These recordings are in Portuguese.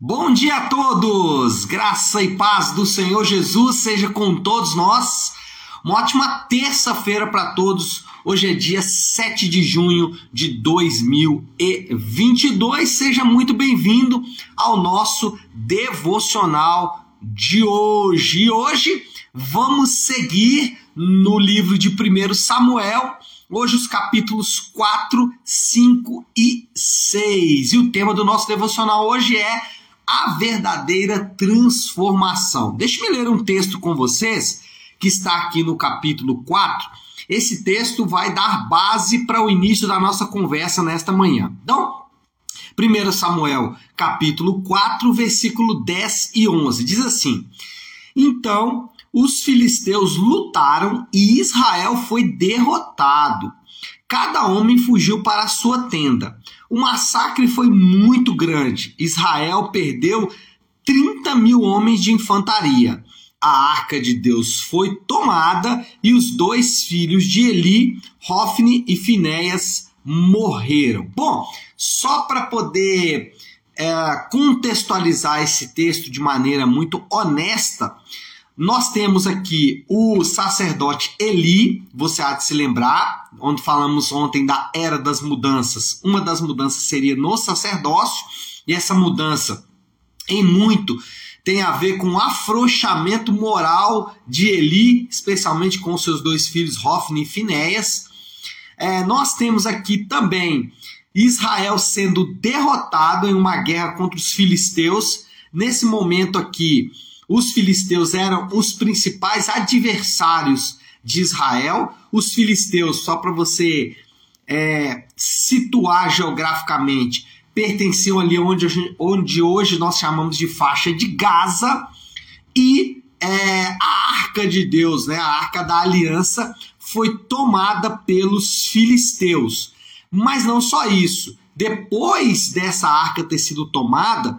Bom dia a todos! Graça e paz do Senhor Jesus seja com todos nós. Uma ótima terça-feira para todos. Hoje é dia 7 de junho de 2022. Seja muito bem-vindo ao nosso devocional de hoje. E hoje vamos seguir no livro de 1 Samuel, hoje os capítulos 4, 5 e 6. E o tema do nosso devocional hoje é a verdadeira transformação. Deixe-me ler um texto com vocês que está aqui no capítulo 4. Esse texto vai dar base para o início da nossa conversa nesta manhã. Então, 1 Samuel, capítulo 4, versículo 10 e 11, diz assim: Então os filisteus lutaram e Israel foi derrotado. Cada homem fugiu para a sua tenda. O massacre foi muito grande. Israel perdeu 30 mil homens de infantaria. A arca de Deus foi tomada e os dois filhos de Eli, Hofni e Finéias, morreram. Bom, só para poder é, contextualizar esse texto de maneira muito honesta, nós temos aqui o sacerdote Eli, você há de se lembrar, onde falamos ontem da era das mudanças. Uma das mudanças seria no sacerdócio, e essa mudança, em muito, tem a ver com o afrouxamento moral de Eli, especialmente com seus dois filhos, Hofni e Finéias. É, nós temos aqui também Israel sendo derrotado em uma guerra contra os filisteus. Nesse momento aqui, os filisteus eram os principais adversários de Israel. Os filisteus, só para você é, situar geograficamente, pertenciam ali onde, onde hoje nós chamamos de faixa de Gaza. E é, a arca de Deus, né, a arca da aliança, foi tomada pelos filisteus. Mas não só isso. Depois dessa arca ter sido tomada,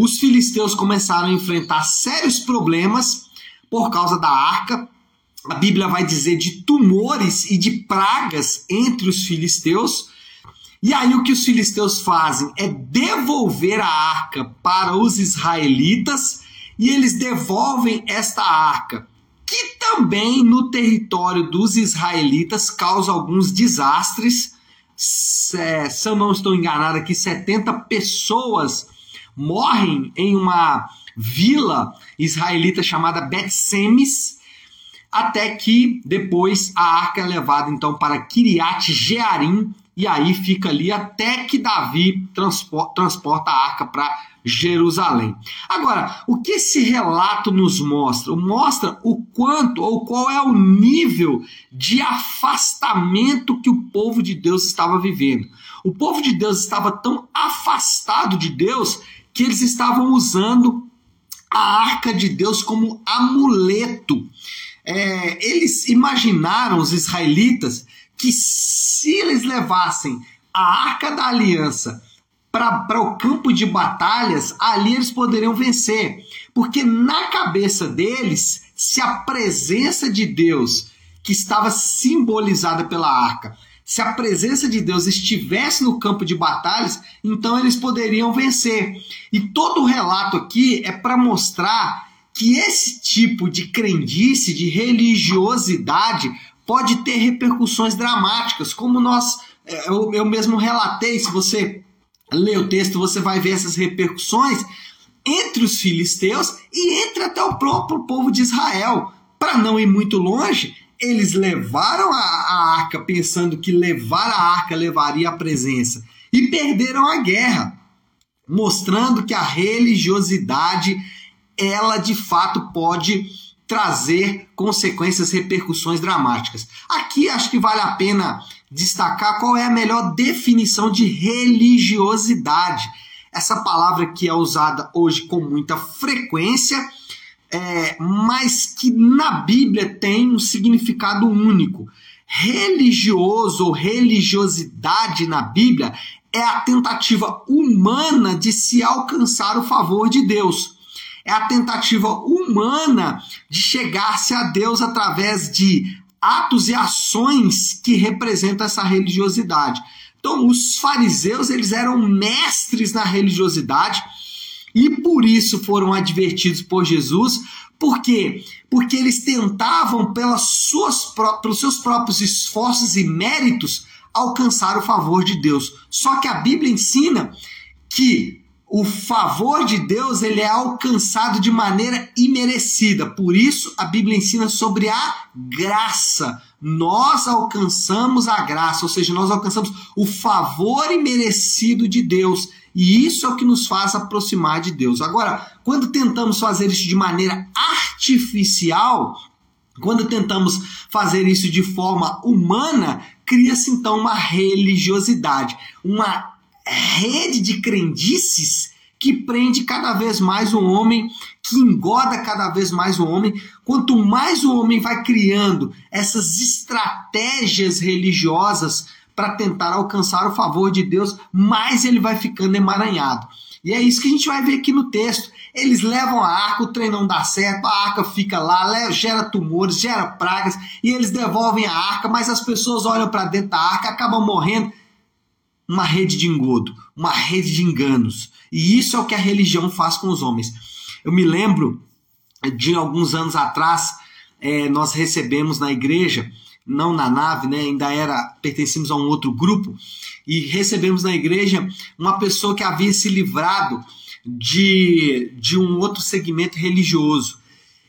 os filisteus começaram a enfrentar sérios problemas por causa da arca. A Bíblia vai dizer de tumores e de pragas entre os filisteus. E aí o que os filisteus fazem é devolver a arca para os israelitas e eles devolvem esta arca, que também no território dos israelitas causa alguns desastres. Se, se eu não estou enganado aqui, 70 pessoas morrem em uma vila israelita chamada Bet-Semes, até que depois a arca é levada então para Kiriat Jearim e aí fica ali até que Davi transporta a arca para Jerusalém. Agora, o que esse relato nos mostra? Mostra o quanto ou qual é o nível de afastamento que o povo de Deus estava vivendo. O povo de Deus estava tão afastado de Deus que eles estavam usando a arca de Deus como amuleto. É, eles imaginaram, os israelitas, que se eles levassem a arca da aliança para o campo de batalhas, ali eles poderiam vencer. Porque na cabeça deles, se a presença de Deus, que estava simbolizada pela arca, se a presença de Deus estivesse no campo de batalhas, então eles poderiam vencer. E todo o relato aqui é para mostrar que esse tipo de crendice, de religiosidade, pode ter repercussões dramáticas, como nós, é, eu, eu mesmo relatei. Se você ler o texto, você vai ver essas repercussões entre os filisteus e entre até o próprio povo de Israel. Para não ir muito longe, eles levaram a, a arca pensando que levar a arca levaria a presença e perderam a guerra, mostrando que a religiosidade ela de fato pode trazer consequências, repercussões dramáticas. Aqui acho que vale a pena destacar qual é a melhor definição de religiosidade. Essa palavra que é usada hoje com muita frequência é, mas que na Bíblia tem um significado único. Religioso ou religiosidade na Bíblia é a tentativa humana de se alcançar o favor de Deus. É a tentativa humana de chegar-se a Deus através de atos e ações que representam essa religiosidade. Então, os fariseus, eles eram mestres na religiosidade, e por isso foram advertidos por Jesus. Por quê? Porque eles tentavam, pelas suas, pelos seus próprios esforços e méritos, alcançar o favor de Deus. Só que a Bíblia ensina que o favor de Deus ele é alcançado de maneira imerecida. Por isso a Bíblia ensina sobre a graça. Nós alcançamos a graça, ou seja, nós alcançamos o favor imerecido de Deus. E isso é o que nos faz aproximar de Deus. Agora, quando tentamos fazer isso de maneira artificial, quando tentamos fazer isso de forma humana, cria-se então uma religiosidade, uma rede de crendices que prende cada vez mais o homem, que engoda cada vez mais o homem. Quanto mais o homem vai criando essas estratégias religiosas para tentar alcançar o favor de Deus, mais ele vai ficando emaranhado. E é isso que a gente vai ver aqui no texto. Eles levam a arca, o trem não dá certo, a arca fica lá, gera tumores, gera pragas, e eles devolvem a arca, mas as pessoas olham para dentro da arca, acabam morrendo uma rede de engodo, uma rede de enganos. E isso é o que a religião faz com os homens. Eu me lembro de alguns anos atrás, é, nós recebemos na igreja, não na nave, né, ainda era pertencíamos a um outro grupo, e recebemos na igreja uma pessoa que havia se livrado de, de um outro segmento religioso.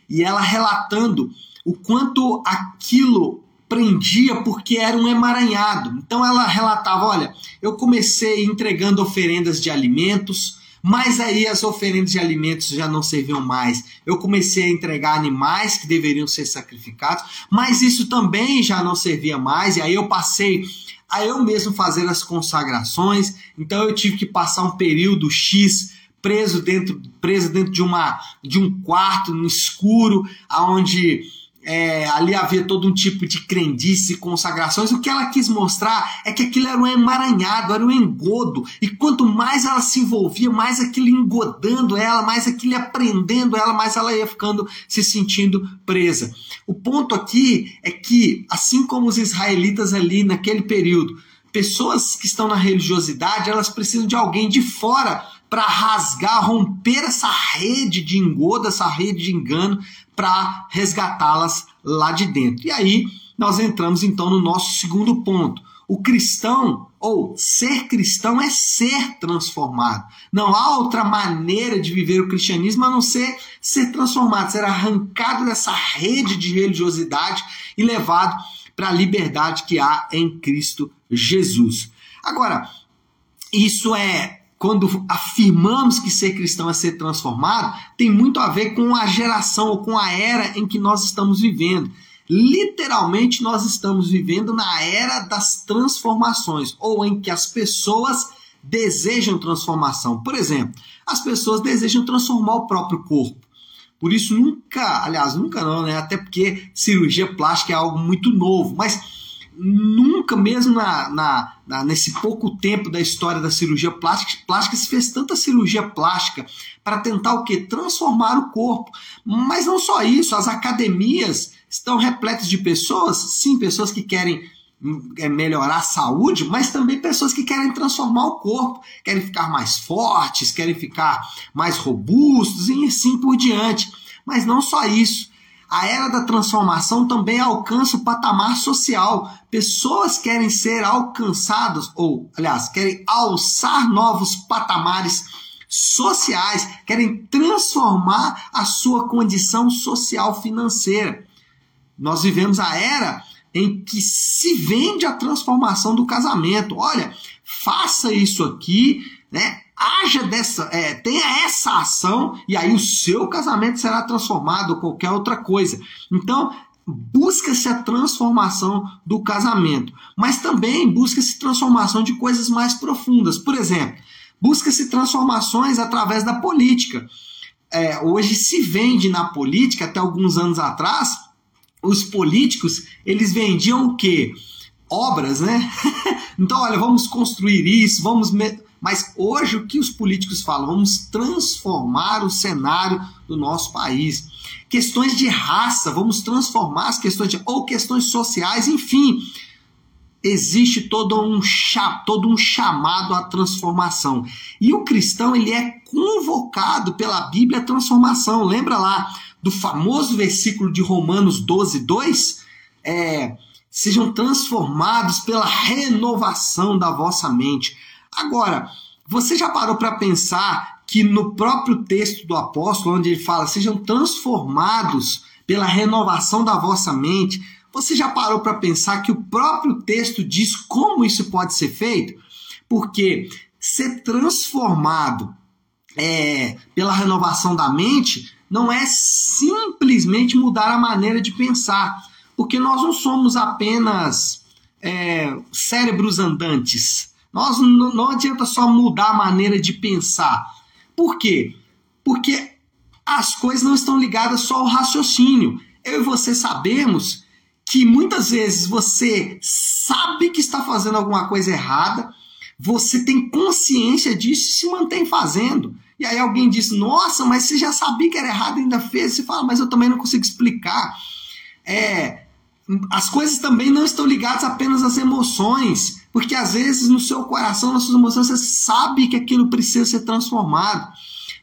E ela relatando o quanto aquilo prendia porque era um emaranhado. Então ela relatava: olha, eu comecei entregando oferendas de alimentos, mas aí as oferendas de alimentos já não serviam mais. Eu comecei a entregar animais que deveriam ser sacrificados, mas isso também já não servia mais. E aí eu passei a eu mesmo fazer as consagrações. Então eu tive que passar um período X preso dentro, preso dentro de uma de um quarto no escuro, aonde é, ali havia todo um tipo de crendice, consagrações. O que ela quis mostrar é que aquilo era um emaranhado, era um engodo. E quanto mais ela se envolvia, mais aquilo engodando ela, mais aquilo ia prendendo ela, mais ela ia ficando se sentindo presa. O ponto aqui é que, assim como os israelitas ali naquele período, pessoas que estão na religiosidade, elas precisam de alguém de fora para rasgar, romper essa rede de engodo, essa rede de engano, para resgatá-las lá de dentro. E aí nós entramos então no nosso segundo ponto. O cristão, ou ser cristão, é ser transformado. Não há outra maneira de viver o cristianismo a não ser ser transformado, ser arrancado dessa rede de religiosidade e levado para a liberdade que há em Cristo Jesus. Agora, isso é quando afirmamos que ser cristão é ser transformado, tem muito a ver com a geração ou com a era em que nós estamos vivendo. Literalmente, nós estamos vivendo na era das transformações, ou em que as pessoas desejam transformação. Por exemplo, as pessoas desejam transformar o próprio corpo. Por isso, nunca, aliás, nunca não, né? Até porque cirurgia plástica é algo muito novo, mas nunca mesmo na, na, na, nesse pouco tempo da história da cirurgia plástica, plástica se fez tanta cirurgia plástica para tentar o que transformar o corpo. Mas não só isso as academias estão repletas de pessoas sim pessoas que querem hum, é, melhorar a saúde mas também pessoas que querem transformar o corpo. Querem ficar mais fortes querem ficar mais robustos e assim por diante. Mas não só isso a era da transformação também alcança o patamar social. Pessoas querem ser alcançadas, ou, aliás, querem alçar novos patamares sociais, querem transformar a sua condição social financeira. Nós vivemos a era em que se vende a transformação do casamento. Olha, faça isso aqui, né? Haja dessa, é, tenha essa ação e aí o seu casamento será transformado ou qualquer outra coisa. Então, busca-se a transformação do casamento, mas também busca-se transformação de coisas mais profundas. Por exemplo, busca-se transformações através da política. É, hoje se vende na política, até alguns anos atrás, os políticos eles vendiam o quê? Obras, né? então, olha, vamos construir isso, vamos mas hoje o que os políticos falam? Vamos transformar o cenário do nosso país. Questões de raça, vamos transformar as questões de, ou questões sociais, enfim. existe todo um, todo um chamado à transformação. E o cristão ele é convocado pela Bíblia à transformação. Lembra lá do famoso versículo de Romanos 12, 2? É, sejam transformados pela renovação da vossa mente. Agora, você já parou para pensar que no próprio texto do apóstolo, onde ele fala, sejam transformados pela renovação da vossa mente, você já parou para pensar que o próprio texto diz como isso pode ser feito? Porque ser transformado é, pela renovação da mente não é simplesmente mudar a maneira de pensar, porque nós não somos apenas é, cérebros andantes. Nós não, adianta só mudar a maneira de pensar. Por quê? Porque as coisas não estão ligadas só ao raciocínio. Eu e você sabemos que muitas vezes você sabe que está fazendo alguma coisa errada, você tem consciência disso e se mantém fazendo. E aí alguém diz: Nossa, mas você já sabia que era errado e ainda fez. Você fala, mas eu também não consigo explicar. É, as coisas também não estão ligadas apenas às emoções, porque às vezes no seu coração, nas suas emoções, você sabe que aquilo precisa ser transformado.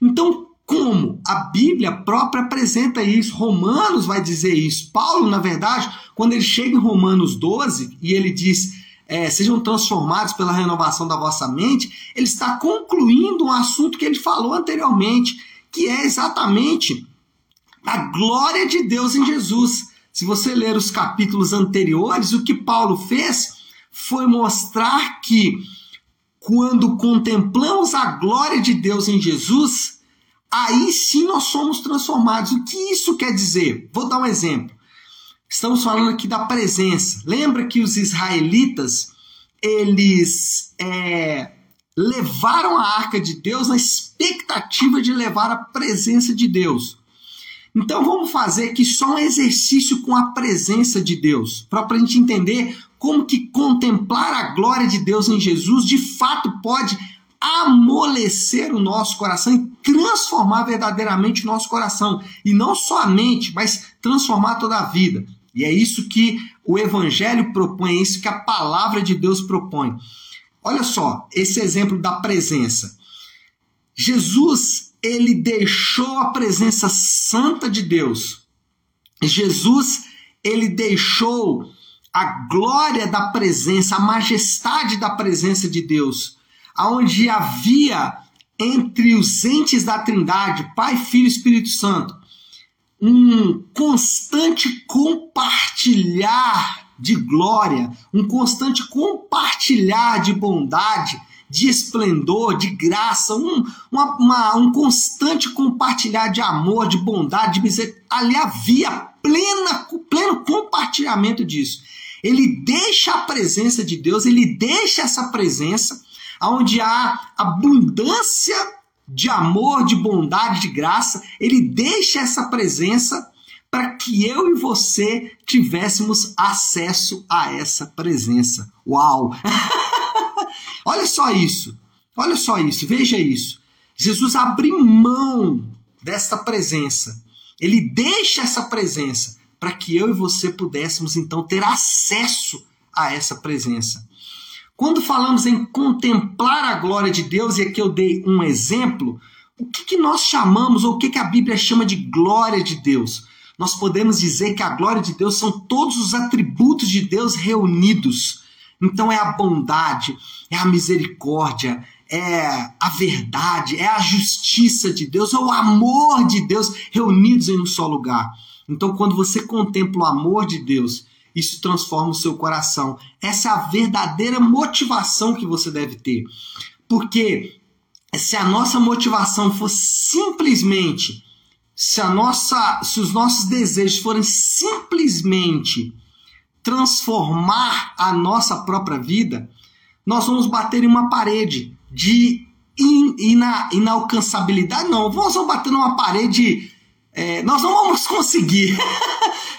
Então, como a Bíblia própria apresenta isso, Romanos vai dizer isso. Paulo, na verdade, quando ele chega em Romanos 12 e ele diz: é, sejam transformados pela renovação da vossa mente, ele está concluindo um assunto que ele falou anteriormente, que é exatamente a glória de Deus em Jesus. Se você ler os capítulos anteriores, o que Paulo fez foi mostrar que quando contemplamos a glória de Deus em Jesus, aí sim nós somos transformados. O que isso quer dizer? Vou dar um exemplo. Estamos falando aqui da presença. Lembra que os israelitas eles é, levaram a arca de Deus na expectativa de levar a presença de Deus. Então vamos fazer aqui só um exercício com a presença de Deus, para a gente entender como que contemplar a glória de Deus em Jesus de fato pode amolecer o nosso coração e transformar verdadeiramente o nosso coração. E não só a mente, mas transformar toda a vida. E é isso que o Evangelho propõe, é isso que a palavra de Deus propõe. Olha só, esse exemplo da presença. Jesus, ele deixou a presença santa de Deus. Jesus, ele deixou a glória da presença, a majestade da presença de Deus onde havia entre os entes da Trindade, Pai, Filho e Espírito Santo, um constante compartilhar de glória, um constante compartilhar de bondade, de esplendor, de graça, um, uma, uma, um constante compartilhar de amor, de bondade, de misericórdia. Ali havia plena, pleno compartilhamento disso. Ele deixa a presença de Deus, ele deixa essa presença onde há abundância de amor, de bondade, de graça, ele deixa essa presença para que eu e você tivéssemos acesso a essa presença. Uau! Olha só isso. Olha só isso, veja isso. Jesus abre mão desta presença. Ele deixa essa presença para que eu e você pudéssemos então ter acesso a essa presença. Quando falamos em contemplar a glória de Deus, e aqui eu dei um exemplo, o que, que nós chamamos, ou o que, que a Bíblia chama de glória de Deus? Nós podemos dizer que a glória de Deus são todos os atributos de Deus reunidos. Então é a bondade, é a misericórdia, é a verdade, é a justiça de Deus, é o amor de Deus reunidos em um só lugar. Então, quando você contempla o amor de Deus isso transforma o seu coração. Essa é a verdadeira motivação que você deve ter. Porque se a nossa motivação for simplesmente se a nossa se os nossos desejos forem simplesmente transformar a nossa própria vida, nós vamos bater em uma parede de in, ina, inalcançabilidade. Não, nós vamos bater numa parede é, nós não vamos conseguir.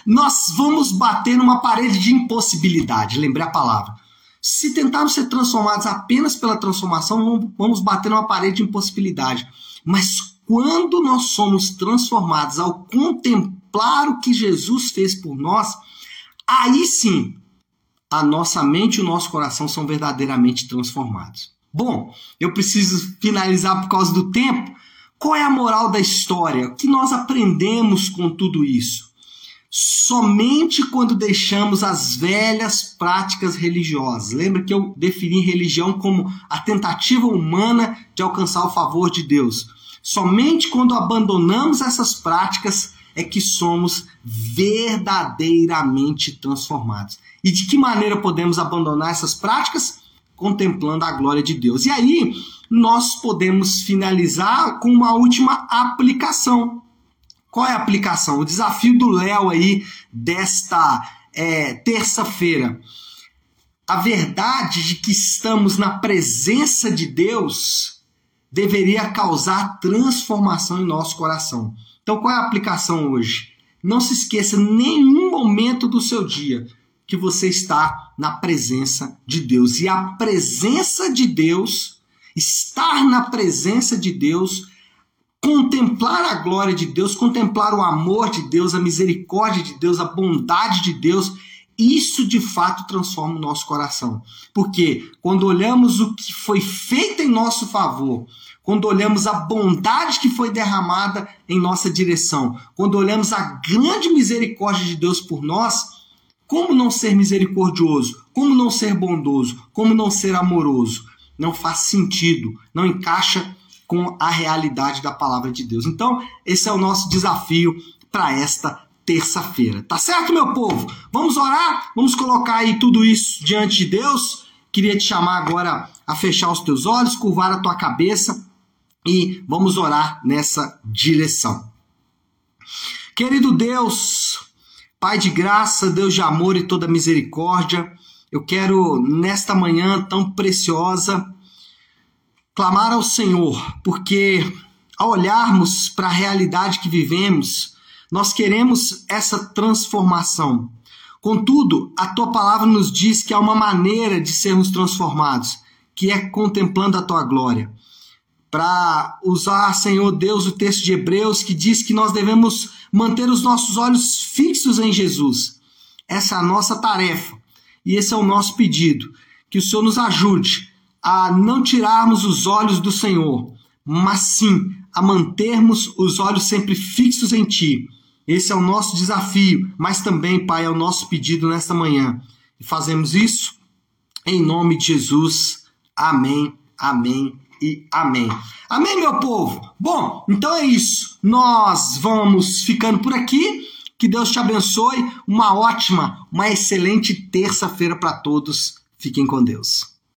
nós vamos bater numa parede de impossibilidade, lembrei a palavra. Se tentarmos ser transformados apenas pela transformação, vamos bater numa parede de impossibilidade. Mas quando nós somos transformados ao contemplar o que Jesus fez por nós, aí sim a nossa mente e o nosso coração são verdadeiramente transformados. Bom, eu preciso finalizar por causa do tempo. Qual é a moral da história? O que nós aprendemos com tudo isso? Somente quando deixamos as velhas práticas religiosas. Lembra que eu defini religião como a tentativa humana de alcançar o favor de Deus. Somente quando abandonamos essas práticas é que somos verdadeiramente transformados. E de que maneira podemos abandonar essas práticas? Contemplando a glória de Deus. E aí, nós podemos finalizar com uma última aplicação. Qual é a aplicação? O desafio do Léo aí desta é, terça-feira. A verdade de que estamos na presença de Deus deveria causar transformação em nosso coração. Então, qual é a aplicação hoje? Não se esqueça nenhum momento do seu dia que você está na presença de Deus. E a presença de Deus, estar na presença de Deus, contemplar a glória de Deus, contemplar o amor de Deus, a misericórdia de Deus, a bondade de Deus, isso de fato transforma o nosso coração. Porque quando olhamos o que foi feito em nosso favor, quando olhamos a bondade que foi derramada em nossa direção, quando olhamos a grande misericórdia de Deus por nós, como não ser misericordioso? Como não ser bondoso? Como não ser amoroso? Não faz sentido, não encaixa com a realidade da palavra de Deus. Então, esse é o nosso desafio para esta terça-feira. Tá certo, meu povo? Vamos orar? Vamos colocar aí tudo isso diante de Deus? Queria te chamar agora a fechar os teus olhos, curvar a tua cabeça e vamos orar nessa direção. Querido Deus, Pai de graça, Deus de amor e toda misericórdia, eu quero, nesta manhã tão preciosa, clamar ao Senhor, porque ao olharmos para a realidade que vivemos, nós queremos essa transformação. Contudo, a tua palavra nos diz que há uma maneira de sermos transformados, que é contemplando a tua glória para usar, Senhor Deus, o texto de Hebreus que diz que nós devemos manter os nossos olhos fixos em Jesus. Essa é a nossa tarefa e esse é o nosso pedido. Que o Senhor nos ajude a não tirarmos os olhos do Senhor, mas sim a mantermos os olhos sempre fixos em Ti. Esse é o nosso desafio, mas também, Pai, é o nosso pedido nesta manhã. E fazemos isso em nome de Jesus. Amém, amém e amém. Amém, meu povo? Bom, então é isso. Nós vamos ficando por aqui. Que Deus te abençoe. Uma ótima, uma excelente terça-feira para todos. Fiquem com Deus.